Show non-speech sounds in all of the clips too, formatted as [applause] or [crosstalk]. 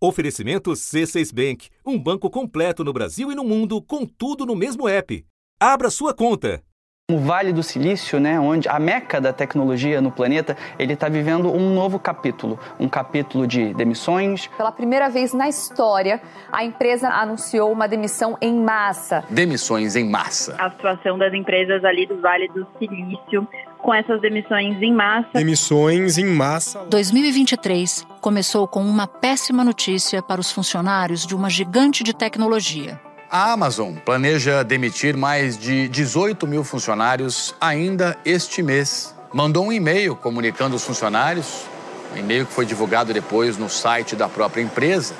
Oferecimento C6 Bank, um banco completo no Brasil e no mundo, com tudo no mesmo app. Abra sua conta. O Vale do Silício, né, onde a meca da tecnologia no planeta, ele está vivendo um novo capítulo, um capítulo de demissões. Pela primeira vez na história, a empresa anunciou uma demissão em massa. Demissões em massa. A situação das empresas ali do Vale do Silício com essas demissões em massa. Demissões em massa. 2023 começou com uma péssima notícia para os funcionários de uma gigante de tecnologia. A Amazon planeja demitir mais de 18 mil funcionários ainda este mês. Mandou um e-mail comunicando os funcionários, um e-mail que foi divulgado depois no site da própria empresa.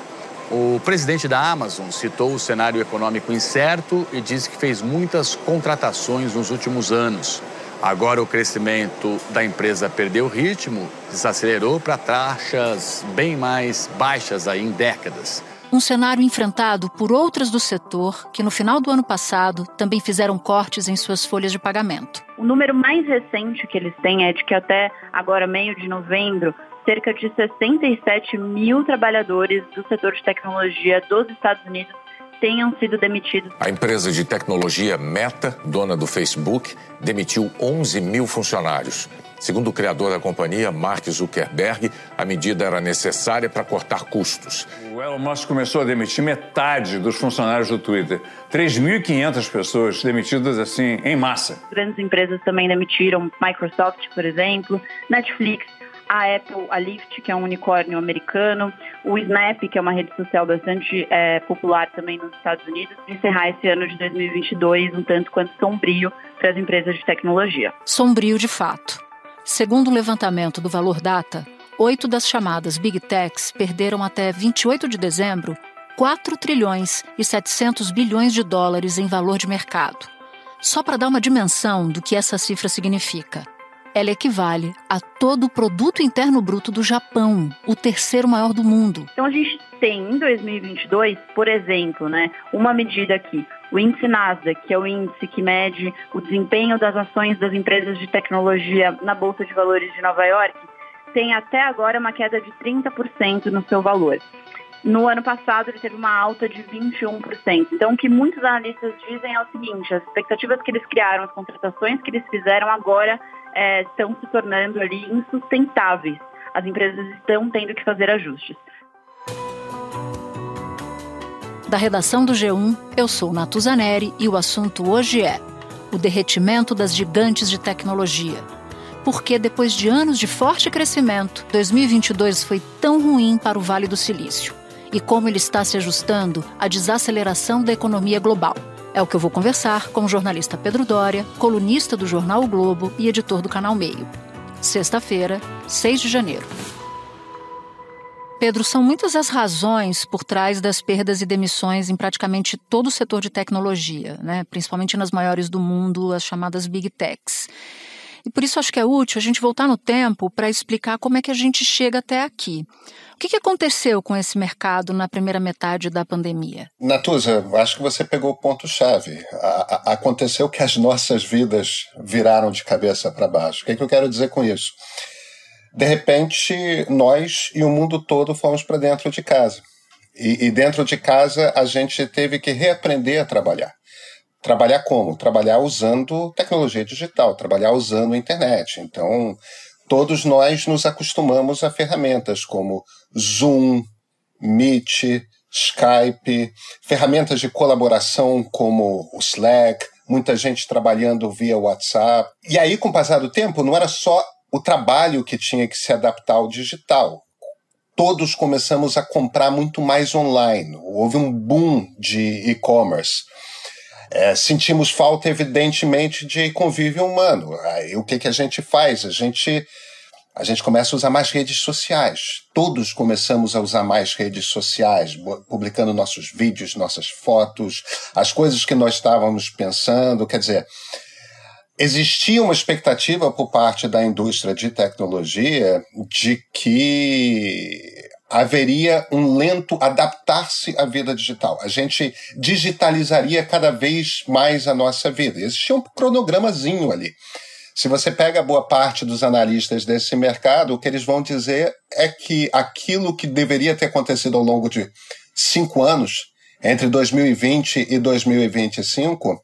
O presidente da Amazon citou o cenário econômico incerto e disse que fez muitas contratações nos últimos anos. Agora o crescimento da empresa perdeu ritmo, desacelerou para taxas bem mais baixas aí em décadas um cenário enfrentado por outras do setor que, no final do ano passado, também fizeram cortes em suas folhas de pagamento. O número mais recente que eles têm é de que até agora, meio de novembro, cerca de 67 mil trabalhadores do setor de tecnologia dos Estados Unidos tenham sido demitidos. A empresa de tecnologia Meta, dona do Facebook, demitiu 11 mil funcionários. Segundo o criador da companhia, Mark Zuckerberg, a medida era necessária para cortar custos. O Elon Musk começou a demitir metade dos funcionários do Twitter. 3.500 pessoas demitidas assim em massa. Grandes empresas também demitiram, Microsoft, por exemplo, Netflix, a Apple, a Lyft, que é um unicórnio americano, o Snap, que é uma rede social bastante é, popular também nos Estados Unidos, encerrar esse ano de 2022 um tanto quanto sombrio para as empresas de tecnologia. Sombrio de fato. Segundo o levantamento do Valor Data, oito das chamadas Big Techs perderam até 28 de dezembro 4 trilhões e 700 bilhões de dólares em valor de mercado. Só para dar uma dimensão do que essa cifra significa. Ela equivale a todo o produto interno bruto do Japão, o terceiro maior do mundo. Então a gente tem em 2022, por exemplo, né, uma medida aqui o índice Nasdaq, que é o índice que mede o desempenho das ações das empresas de tecnologia na Bolsa de Valores de Nova York, tem até agora uma queda de 30% no seu valor. No ano passado, ele teve uma alta de 21%. Então, o que muitos analistas dizem é o seguinte: as expectativas que eles criaram, as contratações que eles fizeram agora é, estão se tornando ali insustentáveis. As empresas estão tendo que fazer ajustes. Da redação do G1, eu sou Natuzaneri e o assunto hoje é o derretimento das gigantes de tecnologia. Porque depois de anos de forte crescimento, 2022 foi tão ruim para o Vale do Silício e como ele está se ajustando à desaceleração da economia global. É o que eu vou conversar com o jornalista Pedro Dória, colunista do jornal o Globo e editor do canal Meio. Sexta-feira, 6 de janeiro. Pedro, são muitas as razões por trás das perdas e demissões em praticamente todo o setor de tecnologia, né? principalmente nas maiores do mundo, as chamadas Big Techs. E por isso acho que é útil a gente voltar no tempo para explicar como é que a gente chega até aqui. O que, que aconteceu com esse mercado na primeira metade da pandemia? Natuza, acho que você pegou o ponto-chave. Aconteceu que as nossas vidas viraram de cabeça para baixo. O que, que eu quero dizer com isso? de repente, nós e o mundo todo fomos para dentro de casa. E, e, dentro de casa a gente teve que reaprender a trabalhar. Trabalhar como? Trabalhar usando tecnologia digital, trabalhar usando a internet. Então, todos nós nos acostumamos a ferramentas como Zoom, Meet, Skype, ferramentas de colaboração como o Slack, muita gente trabalhando via WhatsApp. E aí, com o passar do tempo, não era só o trabalho que tinha que se adaptar ao digital. Todos começamos a comprar muito mais online. Houve um boom de e-commerce. É, sentimos falta, evidentemente, de convívio humano. Aí, o que, que a gente faz? A gente, a gente começa a usar mais redes sociais. Todos começamos a usar mais redes sociais, publicando nossos vídeos, nossas fotos, as coisas que nós estávamos pensando. Quer dizer, existia uma expectativa por parte da indústria de tecnologia de que haveria um lento adaptar-se à vida digital. A gente digitalizaria cada vez mais a nossa vida. Existia um cronogramazinho ali. Se você pega boa parte dos analistas desse mercado, o que eles vão dizer é que aquilo que deveria ter acontecido ao longo de cinco anos, entre 2020 e 2025,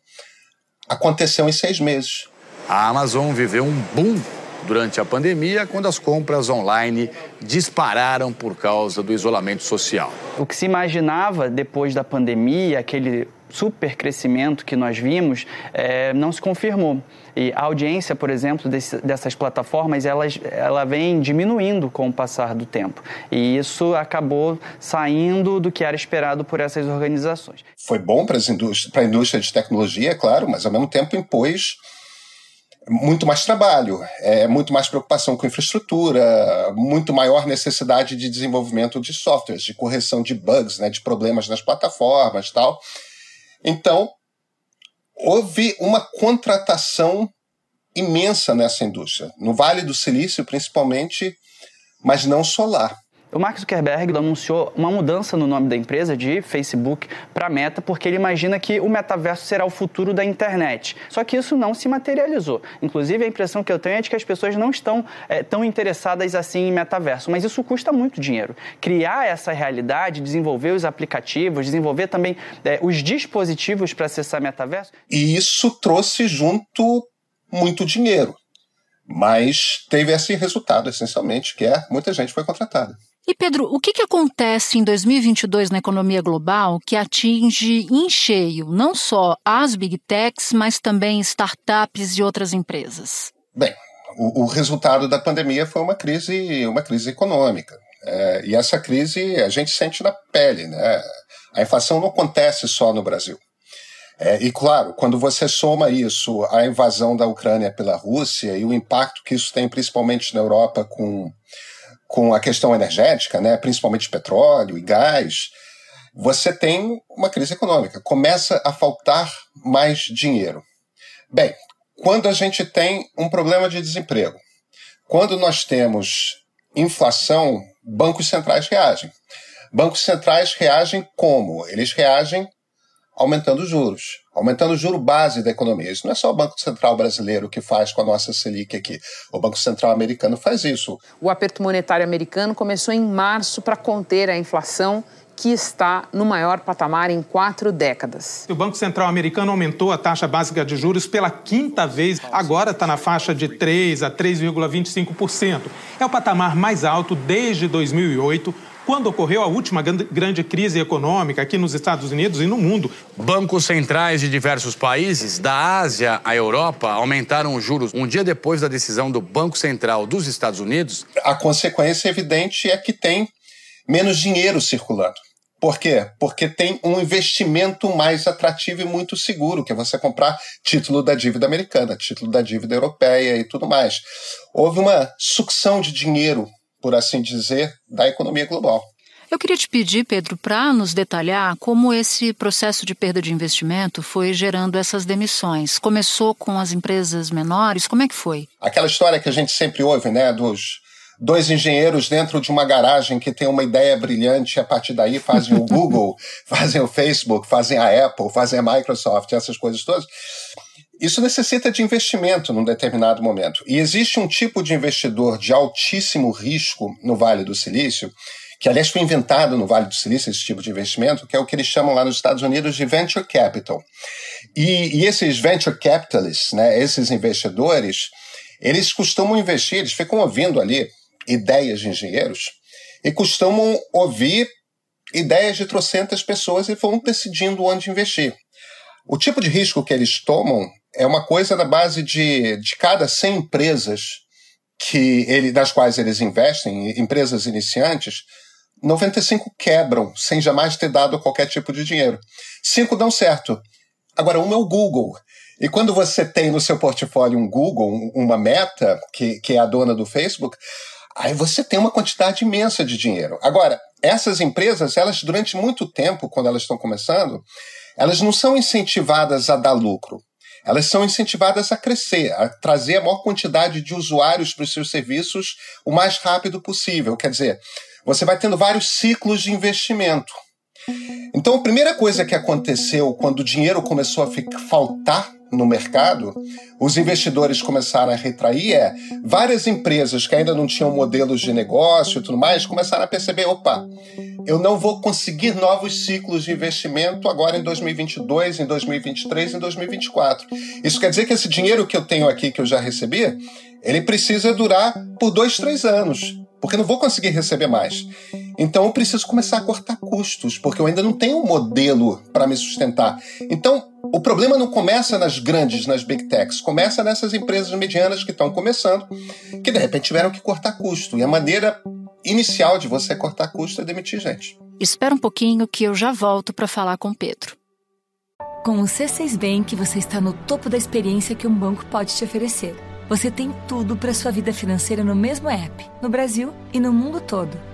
aconteceu em seis meses. A Amazon viveu um boom durante a pandemia, quando as compras online dispararam por causa do isolamento social. O que se imaginava depois da pandemia, aquele super crescimento que nós vimos, é, não se confirmou. E a audiência, por exemplo, desse, dessas plataformas, elas, ela vem diminuindo com o passar do tempo. E isso acabou saindo do que era esperado por essas organizações. Foi bom para a indústria de tecnologia, é claro, mas ao mesmo tempo impôs muito mais trabalho, é, muito mais preocupação com infraestrutura, muito maior necessidade de desenvolvimento de softwares, de correção de bugs, né, de problemas nas plataformas tal. Então, houve uma contratação imensa nessa indústria, no Vale do Silício principalmente, mas não lá. O Mark Zuckerberg anunciou uma mudança no nome da empresa de Facebook para Meta, porque ele imagina que o metaverso será o futuro da internet. Só que isso não se materializou. Inclusive, a impressão que eu tenho é de que as pessoas não estão é, tão interessadas assim em metaverso. Mas isso custa muito dinheiro. Criar essa realidade, desenvolver os aplicativos, desenvolver também é, os dispositivos para acessar metaverso. E isso trouxe junto muito dinheiro. Mas teve esse resultado, essencialmente, que é muita gente foi contratada. E Pedro, o que, que acontece em 2022 na economia global que atinge em cheio não só as big techs, mas também startups e outras empresas? Bem, o, o resultado da pandemia foi uma crise, uma crise econômica. É, e essa crise a gente sente na pele, né? A inflação não acontece só no Brasil. É, e claro, quando você soma isso à invasão da Ucrânia pela Rússia e o impacto que isso tem principalmente na Europa com com a questão energética, né, principalmente petróleo e gás, você tem uma crise econômica. Começa a faltar mais dinheiro. Bem, quando a gente tem um problema de desemprego, quando nós temos inflação, bancos centrais reagem. Bancos centrais reagem como? Eles reagem aumentando os juros, aumentando o juro base da economia. Isso não é só o Banco Central brasileiro que faz com a nossa Selic aqui. O Banco Central americano faz isso. O aperto monetário americano começou em março para conter a inflação que está no maior patamar em quatro décadas. O Banco Central americano aumentou a taxa básica de juros pela quinta vez, agora está na faixa de 3 a 3,25%. É o patamar mais alto desde 2008 quando ocorreu a última grande crise econômica aqui nos Estados Unidos e no mundo. Bancos centrais de diversos países, da Ásia à Europa, aumentaram os juros um dia depois da decisão do Banco Central dos Estados Unidos. A consequência evidente é que tem menos dinheiro circulando. Por quê? Porque tem um investimento mais atrativo e muito seguro, que é você comprar título da dívida americana, título da dívida europeia e tudo mais. Houve uma sucção de dinheiro por assim dizer, da economia global. Eu queria te pedir, Pedro, para nos detalhar como esse processo de perda de investimento foi gerando essas demissões. Começou com as empresas menores? Como é que foi? Aquela história que a gente sempre ouve, né, dos dois engenheiros dentro de uma garagem que tem uma ideia brilhante e a partir daí fazem o [laughs] Google, fazem o Facebook, fazem a Apple, fazem a Microsoft, essas coisas todas. Isso necessita de investimento num determinado momento. E existe um tipo de investidor de altíssimo risco no Vale do Silício, que aliás foi inventado no Vale do Silício, esse tipo de investimento, que é o que eles chamam lá nos Estados Unidos de venture capital. E, e esses venture capitalists, né, esses investidores, eles costumam investir, eles ficam ouvindo ali ideias de engenheiros e costumam ouvir ideias de trocentas pessoas e vão decidindo onde investir. O tipo de risco que eles tomam é uma coisa na base de, de cada 100 empresas que ele, das quais eles investem, empresas iniciantes, 95 quebram sem jamais ter dado qualquer tipo de dinheiro. Cinco dão certo. Agora, uma é o Google. E quando você tem no seu portfólio um Google, uma meta, que, que é a dona do Facebook, aí você tem uma quantidade imensa de dinheiro. Agora, essas empresas, elas durante muito tempo, quando elas estão começando, elas não são incentivadas a dar lucro elas são incentivadas a crescer, a trazer a maior quantidade de usuários para os seus serviços o mais rápido possível. Quer dizer, você vai tendo vários ciclos de investimento. Então, a primeira coisa que aconteceu quando o dinheiro começou a ficar, faltar no mercado, os investidores começaram a retrair, é várias empresas que ainda não tinham modelos de negócio e tudo mais, começaram a perceber, opa, eu não vou conseguir novos ciclos de investimento agora em 2022, em 2023, em 2024. Isso quer dizer que esse dinheiro que eu tenho aqui, que eu já recebi, ele precisa durar por dois, três anos, porque eu não vou conseguir receber mais. Então eu preciso começar a cortar custos, porque eu ainda não tenho um modelo para me sustentar. Então o problema não começa nas grandes, nas big techs, começa nessas empresas medianas que estão começando, que de repente tiveram que cortar custo. E a maneira inicial de você cortar custo é demitir gente. Espera um pouquinho que eu já volto para falar com o Pedro. Com o C6 Bank, você está no topo da experiência que um banco pode te oferecer. Você tem tudo para sua vida financeira no mesmo app, no Brasil e no mundo todo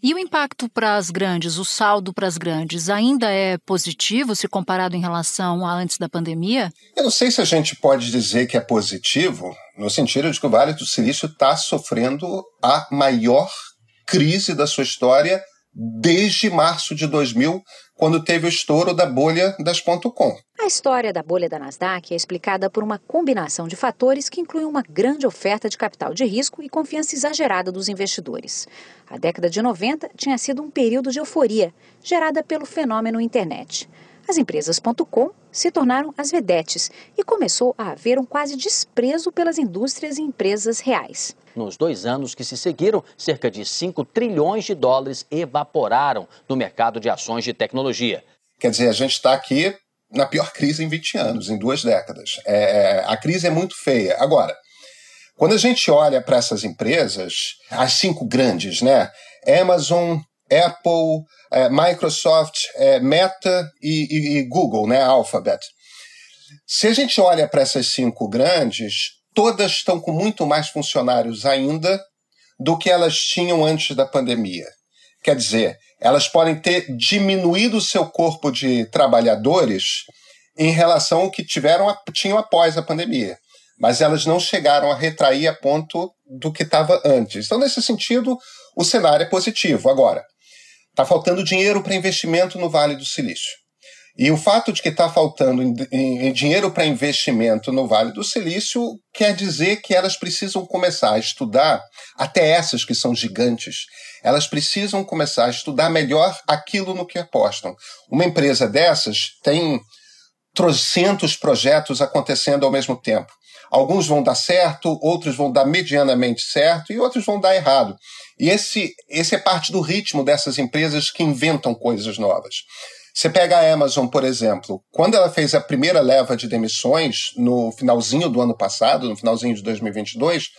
E o impacto para as grandes, o saldo para as grandes, ainda é positivo se comparado em relação a antes da pandemia? Eu não sei se a gente pode dizer que é positivo, no sentido de que o Vale do Silício está sofrendo a maior crise da sua história desde março de 2000, quando teve o estouro da bolha das .com. A história da bolha da Nasdaq é explicada por uma combinação de fatores que incluem uma grande oferta de capital de risco e confiança exagerada dos investidores. A década de 90 tinha sido um período de euforia, gerada pelo fenômeno internet. As empresas .com se tornaram as vedetes e começou a haver um quase desprezo pelas indústrias e empresas reais. Nos dois anos que se seguiram, cerca de 5 trilhões de dólares evaporaram no mercado de ações de tecnologia. Quer dizer, a gente está aqui na pior crise em 20 anos, em duas décadas. É, é, a crise é muito feia. Agora, quando a gente olha para essas empresas, as cinco grandes, né? Amazon, Apple, é, Microsoft, é, Meta e, e, e Google, né? Alphabet. Se a gente olha para essas cinco grandes, todas estão com muito mais funcionários ainda do que elas tinham antes da pandemia. Quer dizer, elas podem ter diminuído o seu corpo de trabalhadores em relação ao que tiveram tinham após a pandemia, mas elas não chegaram a retrair a ponto do que estava antes. Então, nesse sentido, o cenário é positivo. Agora, está faltando dinheiro para investimento no Vale do Silício. E o fato de que está faltando em, em, dinheiro para investimento no Vale do Silício quer dizer que elas precisam começar a estudar, até essas que são gigantes, elas precisam começar a estudar melhor aquilo no que apostam. Uma empresa dessas tem trocentos projetos acontecendo ao mesmo tempo. Alguns vão dar certo, outros vão dar medianamente certo e outros vão dar errado. E esse, esse é parte do ritmo dessas empresas que inventam coisas novas. Você pega a Amazon, por exemplo, quando ela fez a primeira leva de demissões no finalzinho do ano passado, no finalzinho de 2022,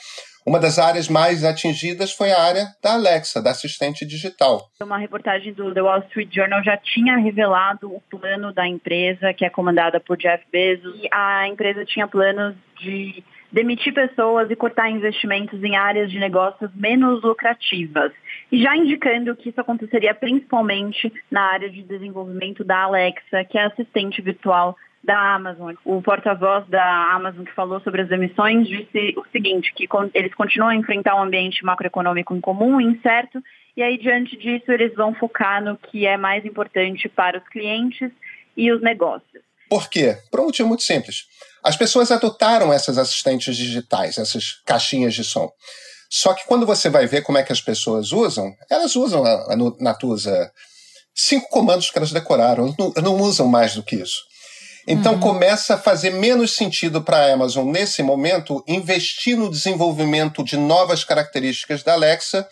uma das áreas mais atingidas foi a área da Alexa, da assistente digital. Uma reportagem do The Wall Street Journal já tinha revelado o plano da empresa, que é comandada por Jeff Bezos, e a empresa tinha planos de demitir pessoas e cortar investimentos em áreas de negócios menos lucrativas. E já indicando que isso aconteceria principalmente na área de desenvolvimento da Alexa, que é assistente virtual da Amazon. O porta-voz da Amazon que falou sobre as emissões disse o seguinte, que eles continuam a enfrentar um ambiente macroeconômico incomum, incerto, e aí diante disso eles vão focar no que é mais importante para os clientes e os negócios. Por quê? Por um motivo muito simples. As pessoas adotaram essas assistentes digitais, essas caixinhas de som. Só que quando você vai ver como é que as pessoas usam, elas usam a, a Natusa cinco comandos que elas decoraram, não, não usam mais do que isso. Então uhum. começa a fazer menos sentido para a Amazon nesse momento investir no desenvolvimento de novas características da Alexa,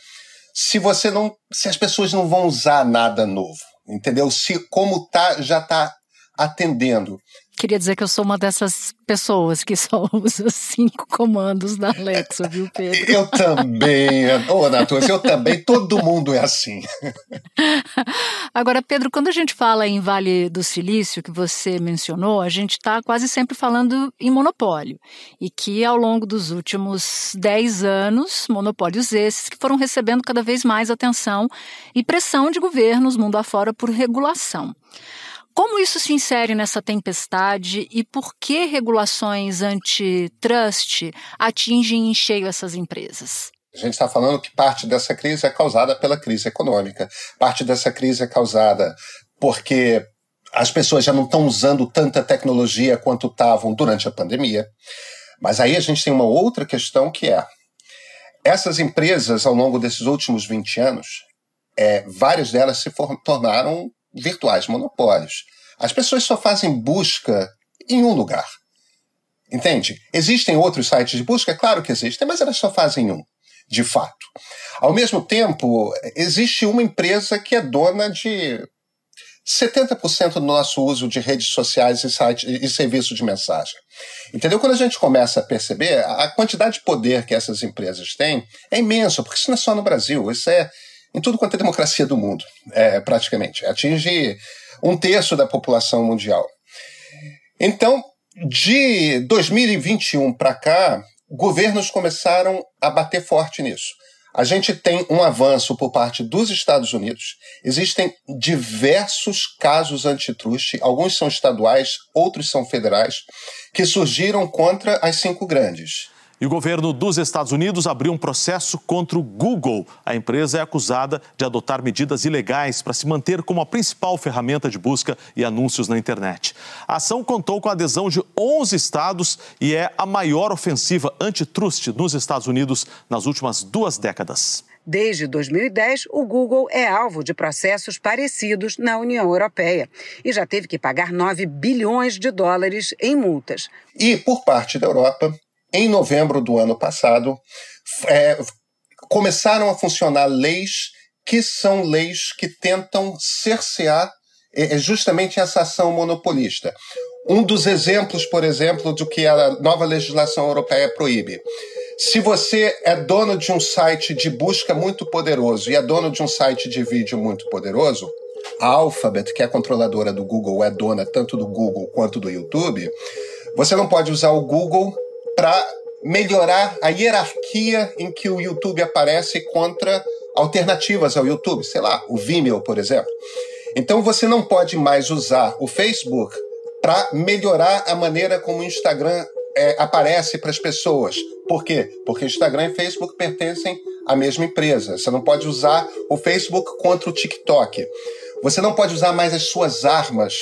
se você não, se as pessoas não vão usar nada novo, entendeu? Se como tá já está atendendo. Queria dizer que eu sou uma dessas pessoas que só [laughs] usa cinco comandos da Alexa, viu, Pedro? Eu também. Ô, oh, eu também. Todo mundo é assim. Agora, Pedro, quando a gente fala em Vale do Silício, que você mencionou, a gente está quase sempre falando em monopólio. E que ao longo dos últimos dez anos, monopólios esses que foram recebendo cada vez mais atenção e pressão de governos mundo afora por regulação. Como isso se insere nessa tempestade e por que regulações antitrust atingem em cheio essas empresas? A gente está falando que parte dessa crise é causada pela crise econômica, parte dessa crise é causada porque as pessoas já não estão usando tanta tecnologia quanto estavam durante a pandemia. Mas aí a gente tem uma outra questão que é: essas empresas, ao longo desses últimos 20 anos, é, várias delas se tornaram virtuais monopólios. As pessoas só fazem busca em um lugar. Entende? Existem outros sites de busca? Claro que existem, mas elas só fazem um, de fato. Ao mesmo tempo, existe uma empresa que é dona de 70% do nosso uso de redes sociais e, site, e serviços de mensagem. Entendeu? Quando a gente começa a perceber, a quantidade de poder que essas empresas têm é imenso, porque isso não é só no Brasil, isso é em tudo quanto é democracia do mundo, é, praticamente. Atinge um terço da população mundial. Então, de 2021 para cá, governos começaram a bater forte nisso. A gente tem um avanço por parte dos Estados Unidos. Existem diversos casos antitruste, alguns são estaduais, outros são federais, que surgiram contra as cinco grandes. E o governo dos Estados Unidos abriu um processo contra o Google. A empresa é acusada de adotar medidas ilegais para se manter como a principal ferramenta de busca e anúncios na internet. A ação contou com a adesão de 11 estados e é a maior ofensiva antitrust nos Estados Unidos nas últimas duas décadas. Desde 2010, o Google é alvo de processos parecidos na União Europeia e já teve que pagar 9 bilhões de dólares em multas. E, por parte da Europa, em novembro do ano passado, é, começaram a funcionar leis que são leis que tentam cercear é, é, justamente essa ação monopolista. Um dos exemplos, por exemplo, do que a nova legislação europeia proíbe. Se você é dono de um site de busca muito poderoso e é dono de um site de vídeo muito poderoso, a Alphabet, que é controladora do Google, é dona tanto do Google quanto do YouTube, você não pode usar o Google para melhorar a hierarquia em que o YouTube aparece contra alternativas ao YouTube, sei lá, o Vimeo, por exemplo. Então você não pode mais usar o Facebook para melhorar a maneira como o Instagram é, aparece para as pessoas. Por quê? Porque Instagram e Facebook pertencem à mesma empresa. Você não pode usar o Facebook contra o TikTok. Você não pode usar mais as suas armas,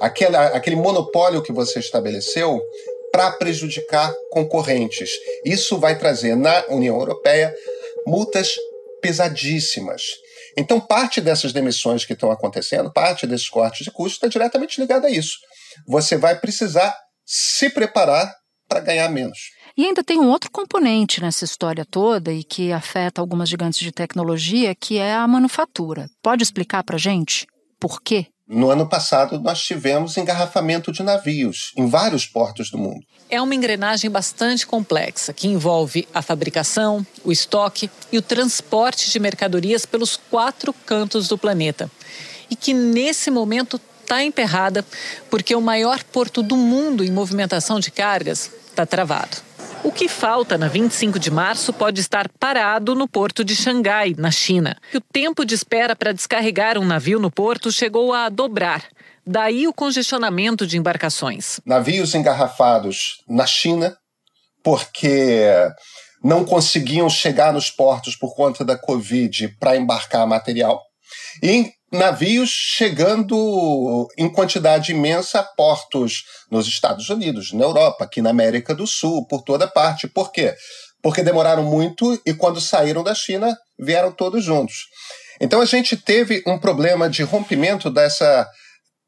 aquele, aquele monopólio que você estabeleceu para prejudicar concorrentes. Isso vai trazer na União Europeia multas pesadíssimas. Então, parte dessas demissões que estão acontecendo, parte desses cortes de custos, está diretamente ligada a isso. Você vai precisar se preparar para ganhar menos. E ainda tem um outro componente nessa história toda e que afeta algumas gigantes de tecnologia, que é a manufatura. Pode explicar para gente por quê? No ano passado, nós tivemos engarrafamento de navios em vários portos do mundo. É uma engrenagem bastante complexa que envolve a fabricação, o estoque e o transporte de mercadorias pelos quatro cantos do planeta. E que nesse momento está emperrada porque o maior porto do mundo em movimentação de cargas está travado. O que falta na 25 de março pode estar parado no porto de Xangai, na China. O tempo de espera para descarregar um navio no porto chegou a dobrar. Daí o congestionamento de embarcações. Navios engarrafados na China, porque não conseguiam chegar nos portos por conta da Covid para embarcar material. E navios chegando em quantidade imensa a portos nos Estados Unidos, na Europa, aqui na América do Sul, por toda parte. Por quê? Porque demoraram muito e quando saíram da China, vieram todos juntos. Então a gente teve um problema de rompimento dessa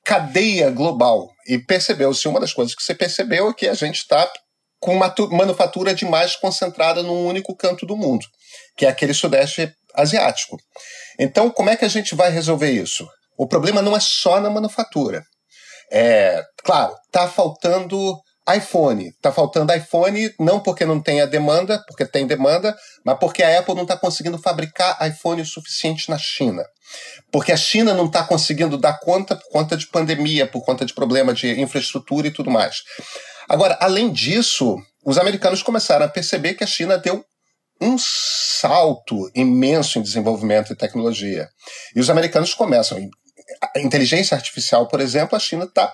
cadeia global. E percebeu-se, uma das coisas que você percebeu é que a gente está com uma manufatura demais concentrada num único canto do mundo, que é aquele sudeste asiático. Então, como é que a gente vai resolver isso? O problema não é só na manufatura. É, claro, tá faltando iPhone. Tá faltando iPhone não porque não tem a demanda, porque tem demanda, mas porque a Apple não está conseguindo fabricar iPhone o suficiente na China. Porque a China não está conseguindo dar conta por conta de pandemia, por conta de problema de infraestrutura e tudo mais. Agora, além disso, os americanos começaram a perceber que a China deu um salto imenso em desenvolvimento e tecnologia. E os americanos começam. A inteligência artificial, por exemplo, a China está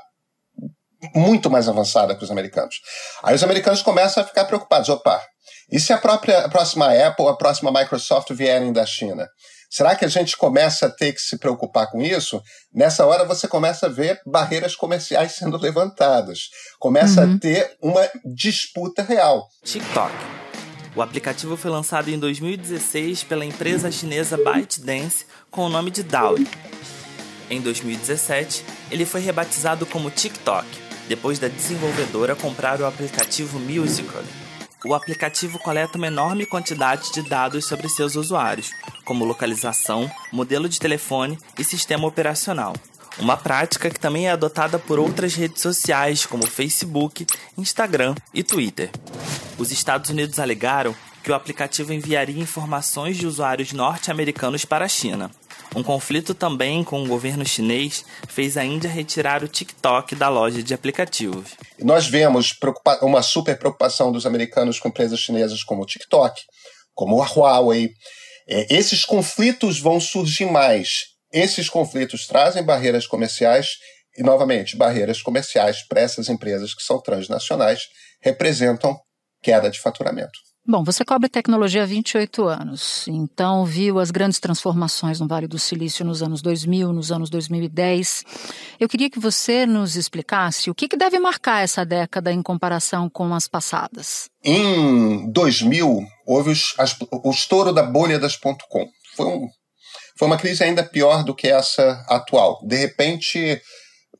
muito mais avançada que os americanos. Aí os americanos começam a ficar preocupados. Opa, e se a própria a próxima Apple, a próxima Microsoft vierem da China? Será que a gente começa a ter que se preocupar com isso? Nessa hora você começa a ver barreiras comerciais sendo levantadas. Começa uhum. a ter uma disputa real. TikTok. O aplicativo foi lançado em 2016 pela empresa chinesa ByteDance com o nome de Douyin. Em 2017, ele foi rebatizado como TikTok, depois da desenvolvedora comprar o aplicativo Musical. O aplicativo coleta uma enorme quantidade de dados sobre seus usuários, como localização, modelo de telefone e sistema operacional. Uma prática que também é adotada por outras redes sociais como Facebook, Instagram e Twitter. Os Estados Unidos alegaram que o aplicativo enviaria informações de usuários norte-americanos para a China. Um conflito também com o governo chinês fez a Índia retirar o TikTok da loja de aplicativos. Nós vemos uma super preocupação dos americanos com empresas chinesas como o TikTok, como a Huawei. É, esses conflitos vão surgir mais. Esses conflitos trazem barreiras comerciais e, novamente, barreiras comerciais para essas empresas que são transnacionais representam queda de faturamento. Bom, você cobre tecnologia há 28 anos, então viu as grandes transformações no Vale do Silício nos anos 2000, nos anos 2010. Eu queria que você nos explicasse o que, que deve marcar essa década em comparação com as passadas. Em 2000, houve os, as, o estouro da bolha das .com. Foi, um, foi uma crise ainda pior do que essa atual. De repente,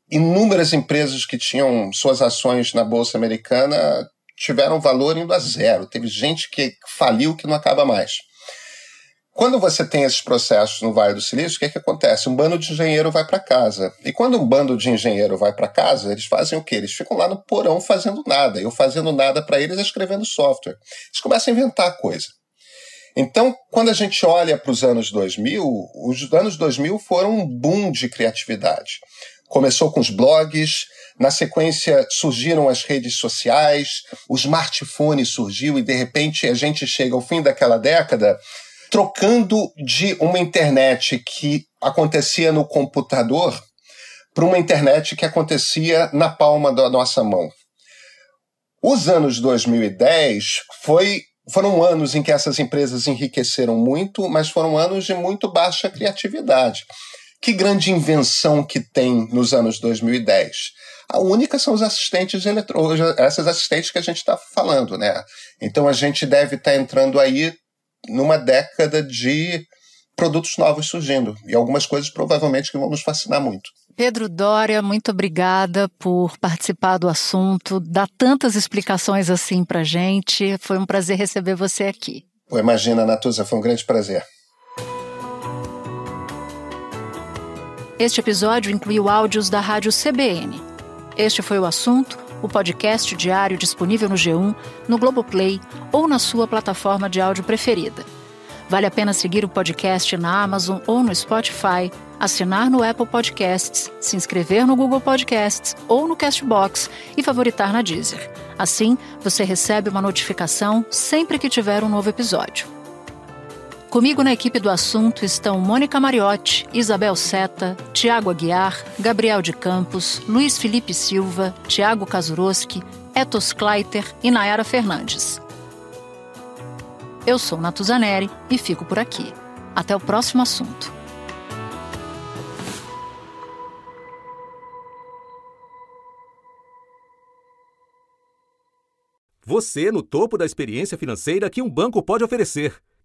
inúmeras empresas que tinham suas ações na Bolsa Americana tiveram valor indo a zero. Teve gente que faliu que não acaba mais. Quando você tem esses processos no Vale do Silício, o que, é que acontece? Um bando de engenheiro vai para casa. E quando um bando de engenheiro vai para casa, eles fazem o quê? Eles ficam lá no porão fazendo nada. Eu fazendo nada para eles, escrevendo software. Eles começam a inventar coisa. Então, quando a gente olha para os anos 2000, os anos 2000 foram um boom de criatividade. Começou com os blogs, na sequência surgiram as redes sociais, o smartphone surgiu e de repente a gente chega ao fim daquela década trocando de uma internet que acontecia no computador para uma internet que acontecia na palma da nossa mão. Os anos 2010 foi, foram anos em que essas empresas enriqueceram muito, mas foram anos de muito baixa criatividade. Que grande invenção que tem nos anos 2010? A única são os assistentes eletrônicos, essas assistentes que a gente está falando, né? Então a gente deve estar tá entrando aí numa década de produtos novos surgindo e algumas coisas provavelmente que vão nos fascinar muito. Pedro Dória, muito obrigada por participar do assunto, dar tantas explicações assim para gente. Foi um prazer receber você aqui. Pô, imagina, Natuza, foi um grande prazer. Este episódio incluiu áudios da rádio CBN. Este foi o assunto, o podcast diário disponível no G1, no Globoplay ou na sua plataforma de áudio preferida. Vale a pena seguir o podcast na Amazon ou no Spotify, assinar no Apple Podcasts, se inscrever no Google Podcasts ou no Castbox e favoritar na Deezer. Assim, você recebe uma notificação sempre que tiver um novo episódio. Comigo na equipe do assunto estão Mônica Mariotti, Isabel Seta, Tiago Aguiar, Gabriel de Campos, Luiz Felipe Silva, Tiago Kazuroski, Etos Kleiter e Nayara Fernandes. Eu sou Natuzaneri e fico por aqui. Até o próximo assunto. Você no topo da experiência financeira que um banco pode oferecer.